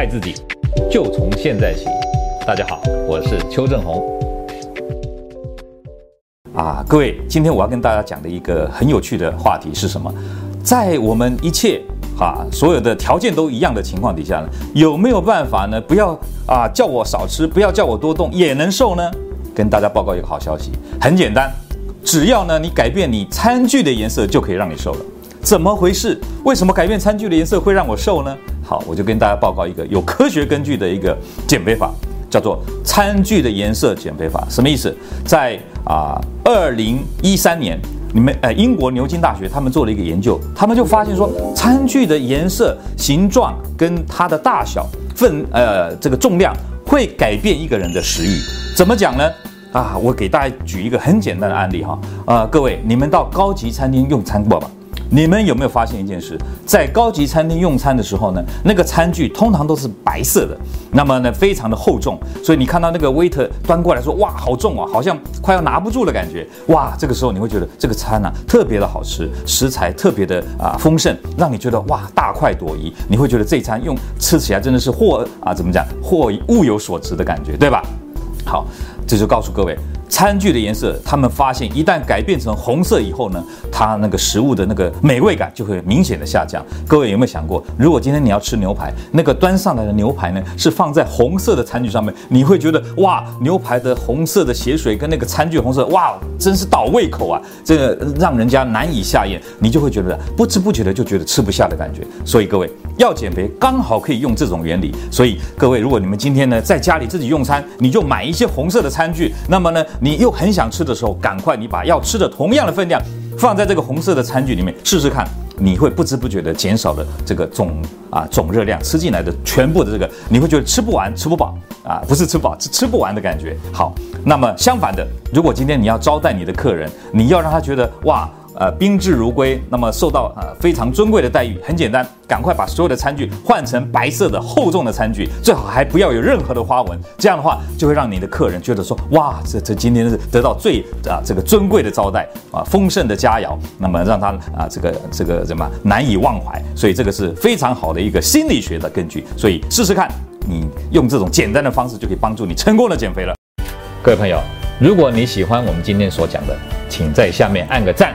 爱自己，就从现在起。大家好，我是邱正红。啊，各位，今天我要跟大家讲的一个很有趣的话题是什么？在我们一切啊所有的条件都一样的情况底下呢，有没有办法呢？不要啊叫我少吃，不要叫我多动，也能瘦呢？跟大家报告一个好消息，很简单，只要呢你改变你餐具的颜色，就可以让你瘦了。怎么回事？为什么改变餐具的颜色会让我瘦呢？好，我就跟大家报告一个有科学根据的一个减肥法，叫做餐具的颜色减肥法。什么意思？在啊，二零一三年，你们呃英国牛津大学他们做了一个研究，他们就发现说，餐具的颜色、形状跟它的大小、分呃这个重量会改变一个人的食欲。怎么讲呢？啊，我给大家举一个很简单的案例哈，啊，各位，你们到高级餐厅用餐过吧？你们有没有发现一件事？在高级餐厅用餐的时候呢，那个餐具通常都是白色的，那么呢，非常的厚重，所以你看到那个 waiter 端过来说，哇，好重啊，好像快要拿不住的感觉，哇，这个时候你会觉得这个餐啊特别的好吃，食材特别的啊丰盛，让你觉得哇大快朵颐，你会觉得这餐用吃起来真的是货啊怎么讲，货物有所值的感觉，对吧？好，这就告诉各位。餐具的颜色，他们发现一旦改变成红色以后呢，它那个食物的那个美味感就会明显的下降。各位有没有想过，如果今天你要吃牛排，那个端上来的牛排呢是放在红色的餐具上面，你会觉得哇，牛排的红色的血水跟那个餐具红色，哇，真是倒胃口啊，这个让人家难以下咽，你就会觉得不知不觉的就觉得吃不下的感觉。所以各位要减肥，刚好可以用这种原理。所以各位，如果你们今天呢在家里自己用餐，你就买一些红色的餐具，那么呢。你又很想吃的时候，赶快你把要吃的同样的分量放在这个红色的餐具里面试试看，你会不知不觉的减少了这个总啊总热量吃进来的全部的这个，你会觉得吃不完吃不饱啊，不是吃饱是吃不完的感觉。好，那么相反的，如果今天你要招待你的客人，你要让他觉得哇。呃，宾至如归，那么受到呃非常尊贵的待遇。很简单，赶快把所有的餐具换成白色的厚重的餐具，最好还不要有任何的花纹。这样的话，就会让你的客人觉得说，哇，这这今天是得到最啊这个尊贵的招待啊，丰盛的佳肴，那么让他啊这个这个什么难以忘怀。所以这个是非常好的一个心理学的根据。所以试试看，你用这种简单的方式就可以帮助你成功的减肥了。各位朋友，如果你喜欢我们今天所讲的，请在下面按个赞。